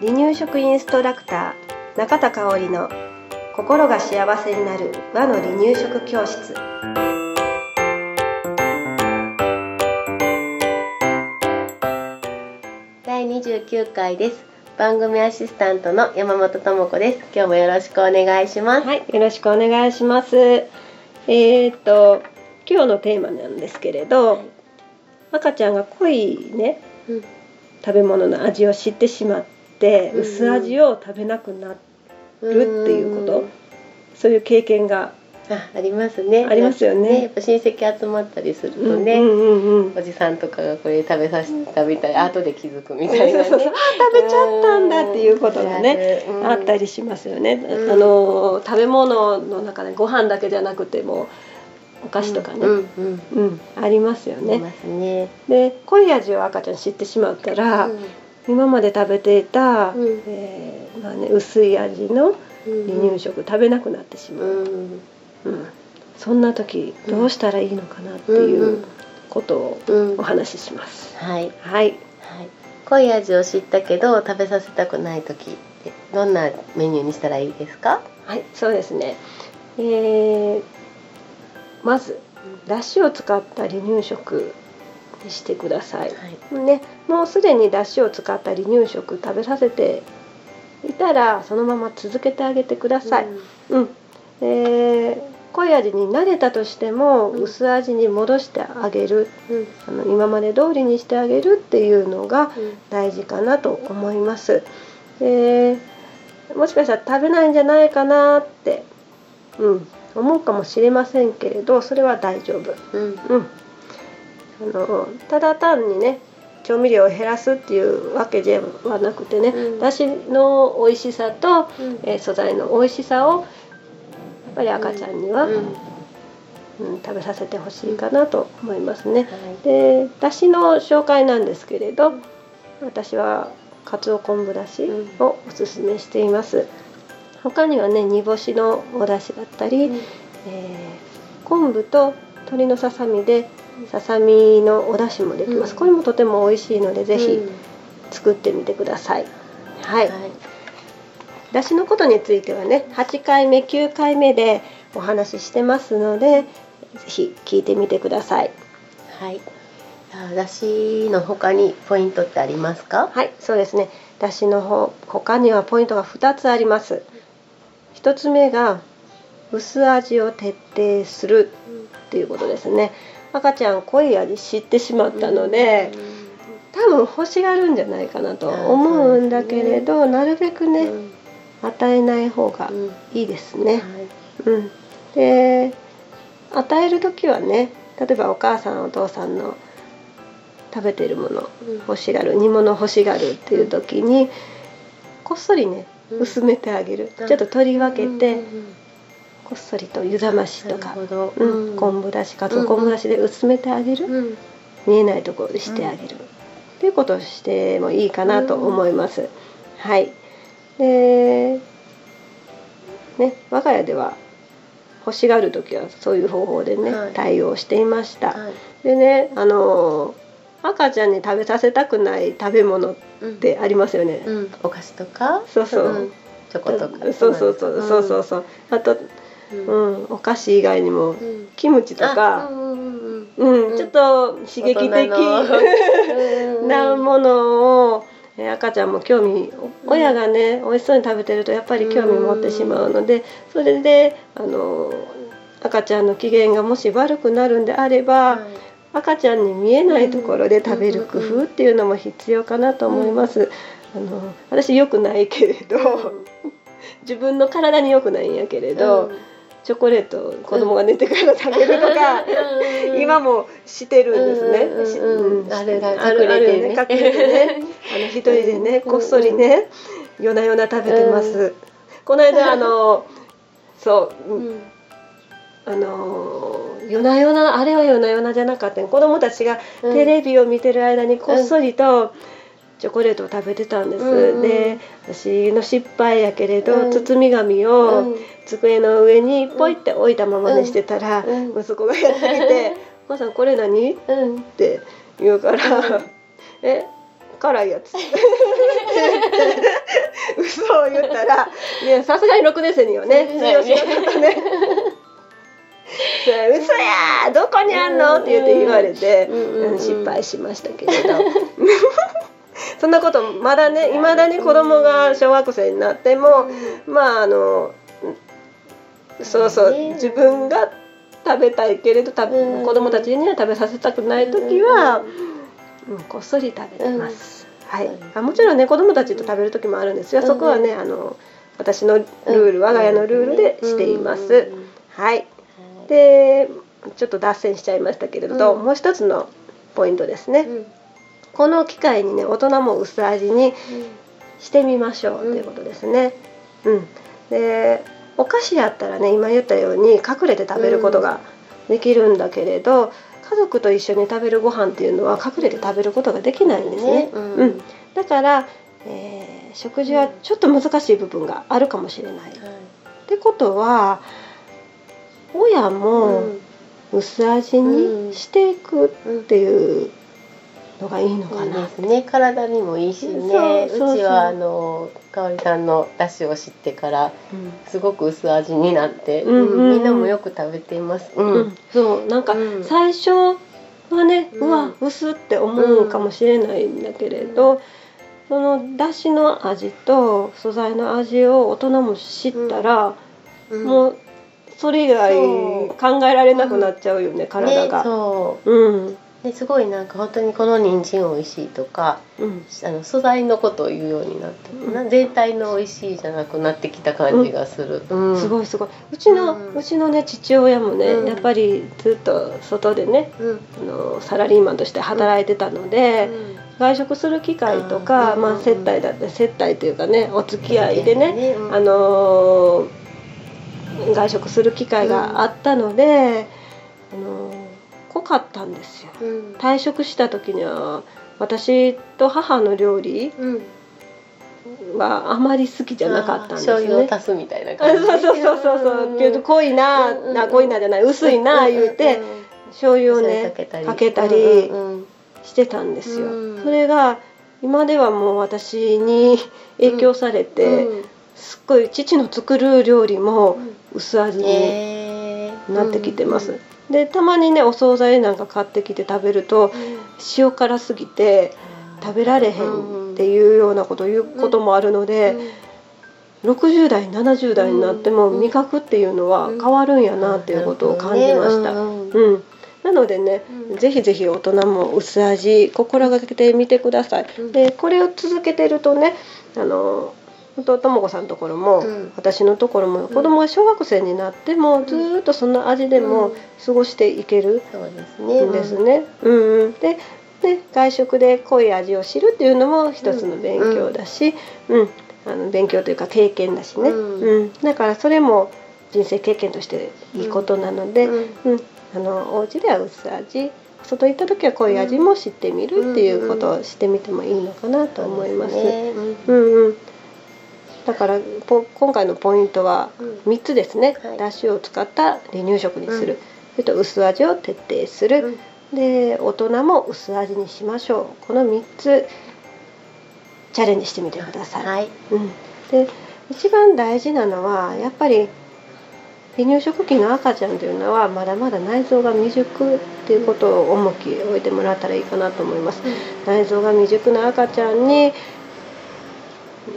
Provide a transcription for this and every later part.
離乳食インストラクター中田香織の心が幸せになる和の離乳食教室。第29回です。番組アシスタントの山本智子です。今日もよろしくお願いします。はいよろしくお願いします。えー、っと今日のテーマなんですけれど、はい、赤ちゃんが濃いね、うん、食べ物の味を知ってしまって薄味を食べなくなるっていうこと、そういう経験があありますね。ありますよね、ね、やっぱ親戚集まったりするとね、うんうんうん、おじさんとかがこれ食べさせ食べたり後で気づくみたいな、ね、そうそうそう。食べちゃったんだっていうことがね、あったりしますよね、あの食べ物の中でご飯だけじゃなくてもお菓子とかね、うん、うん、ありますよね。ね。で濃い味を赤ちゃん知ってしまったら、今まで食べていた、うん、えー、まあね、薄い味の離乳食食べなくなってしまう、うん。そんな時どうしたらいいのかなっていうことをお話しします。はい、はい、はい、濃い味を知ったけど食べさせたくない時どんなメニューにしたらいいですか？はいそうですね、えー、まずだしを使った離乳食にしてください、はい、ね、もうすでにだしを使った離乳食食べさせていたらそのまま続けてあげてください、うん、うん、えー、濃い味に慣れたとしても薄味に戻してあげる、うん、あの今まで通りにしてあげるっていうのが大事かなと思います、えー、もしかしたら食べないんじゃないかなって、うん、思うかもしれませんけれどそれは大丈夫、うん、うん。あのただ単にね調味料を減らすっていうわけではなくてね、うん、だしの美味しさと、うん、えー、素材の美味しさをやっぱり赤ちゃんには、うん、うん、食べさせてほしいかなと思いますね。はい、でだしの紹介なんですけれど私はかつお昆布だしをおすすめしています。他にはね煮干しのお出汁だったり、えー、昆布と鶏のささみでささみのお出汁もできます、うん、これもとても美味しいのでぜひ作ってみてください、はい、はい、出汁のことについてはね8回目9回目でお話ししてますのでぜひ聞いてみてください。はい。だしの他にポイントってありますか？はいそうですね。だしのほ他にはポイントが2つあります1つ目が薄味を徹底するっていうことですね。赤ちゃん濃い味知ってしまったので、多分欲しがるんじゃないかなと思うんだけれど、なるべくね、与えない方がいいですね。うん、で与える時はね例えばお母さんお父さんの食べてるもの欲しがる煮物欲しがるっていう時にこっそりね薄めてあげる、ちょっと取り分けて、こっそりと湯冷ましとか、うん、昆布だしかつお昆布だしで薄めてあげる、見えないところでしてあげる、っていうことをしてもいいかなと思います。はい。でね我が家では欲しがる時はそういう方法でね、はい、対応していました。はい、でねあの赤ちゃんに食べさせたくない食べ物ってありますよね。うん。うん、お菓子とか？そうそう、チョコとか。そうそうそうそうそうそう。あとうん。お菓子以外にも、キムチとか、うんちょっと刺激的 なものを赤ちゃんも興味親がね美味しそうに食べてるとやっぱり興味持ってしまうのでそれであの赤ちゃんの機嫌がもし悪くなるんであれば、赤ちゃんに見えないところで食べる工夫っていうのも必要かなと思います。あの私よくないけれど、自分の体に良くないんやけれど、チョコレート子供が寝てから食べるとか、今もしてるんですね。うんあれが隠れてね。隠れてね。あの一人でねこっそりね夜な夜な食べてます。この間あのそう。あの夜な夜なあれは夜な夜なじゃなかった。子供たちがテレビを見てる間にこっそりと、チョコレートを食べてたんです、うん。うん、で私の失敗やけれど、うん、包み紙を机の上にポイって置いたままにしてたら、うん、息子がやってきて「お母さんこれ何?」って言うからえ辛いやつ 嘘を言ったらねさすがに6年生にはね。通用しなかったね嘘やどこにあんの？って言って言われて、うん、失敗しましたけれど。そんなことまだねいまだに子供が小学生になっても、まああのそうそう自分が食べたいけれど食べ子供たちには食べさせたくない時は、うん、こっそり食べてます。はい、あもちろんね子供たちと食べる時もあるんですよ。そこはねあの私のルール我が家のルールでしています。はい。でちょっと脱線しちゃいましたけれど、もう一つのポイントですね。この機会にね大人も薄味にしてみましょうということですね。うん、でお菓子やったらね今言ったように隠れて食べることができるんだけれど、家族と一緒に食べるご飯っていうのは隠れて食べることができないんですね。ね。うん、うん、だから、えー、食事はちょっと難しい部分があるかもしれない。うん、ってことは親も薄味にしていくっていうのがいいのかな、ですね。体にもいいしね。うちはあのかおりさんのだしを知ってから、すごく薄味になって、みんなもよく食べています、うん。そうなんか最初はね、うわ薄って思うかもしれないんだけれど、そのだしの味と素材の味を大人も知ったら、もうそれ以外考えられなくなっちゃうよね、体が。ね、そう、うん。ですごいなんか本当にこの人参美味しいとか、うん、あの素材のことを言うようになって、うん、全体の美味しいじゃなくなってきた感じがする、うん、すごいすごい。うちの、うちのね父親もね、やっぱりずっと外でね、あのサラリーマンとして働いてたので、外食する機会とか、まあ、接待だって接待というかねお付き合いでね、あの外食する機会があったので、あの濃かったんですよ、うん、退職した時には私と母の料理はあまり好きじゃなかったんですね。醤油を足すみたいな感じ。そうそうそうそうそう。けど濃いな、な濃いなじゃない薄いな言うて、醤油をねかけたり。してたんですよ。それが今ではもう私に影響されて、すっごい父の作る料理も薄味になってきてます。でたまにねお惣菜なんか買ってきて食べると、塩辛すぎて食べられへんっていうようなことを言うこともあるので、60代70代になっても味覚っていうのは変わるんやなっていうことを感じました。うんなのでね、うん、ぜひぜひ大人も薄味心がけてみてください。でこれを続けてるとねあのととも子さんのところも、うん、私のところも子供が小学生になっても、ずっとその味でも過ごしていけるん。ですね。うん、でで外食で濃い味を知るっていうのも一つの勉強だし、うん。あの勉強というか経験だしね、うん。だからそれも人生経験としていいことなので、うん。あのお家では薄味外行った時は濃い味も知ってみるっていうことをしてみてもいいのかなと思います。うんうんだから今回のポイントは3つですね、うんはい、だしを使った離乳食にする、うん、それと薄味を徹底する、うん、で大人も薄味にしましょう。この3つチャレンジしてみてください。はい、うん、で一番大事なのはやっぱり離乳食期の赤ちゃんというのはまだまだ内臓が未熟っていうことを重きを置いてもらったらいいかなと思います。内臓が未熟な赤ちゃんに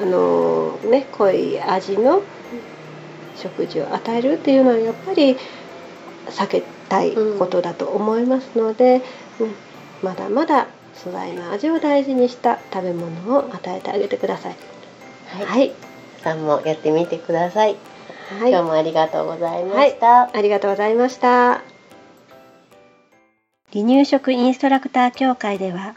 あのね濃い味の食事を与えるっていうのはやっぱり避けたいことだと思いますので、うん、まだまだ素材の味を大事にした食べ物を与えてあげてください。はい、はい、さんもやってみてください。はい、今日もありがとうございました、はい、ありがとうございました。離乳食インストラクター協会では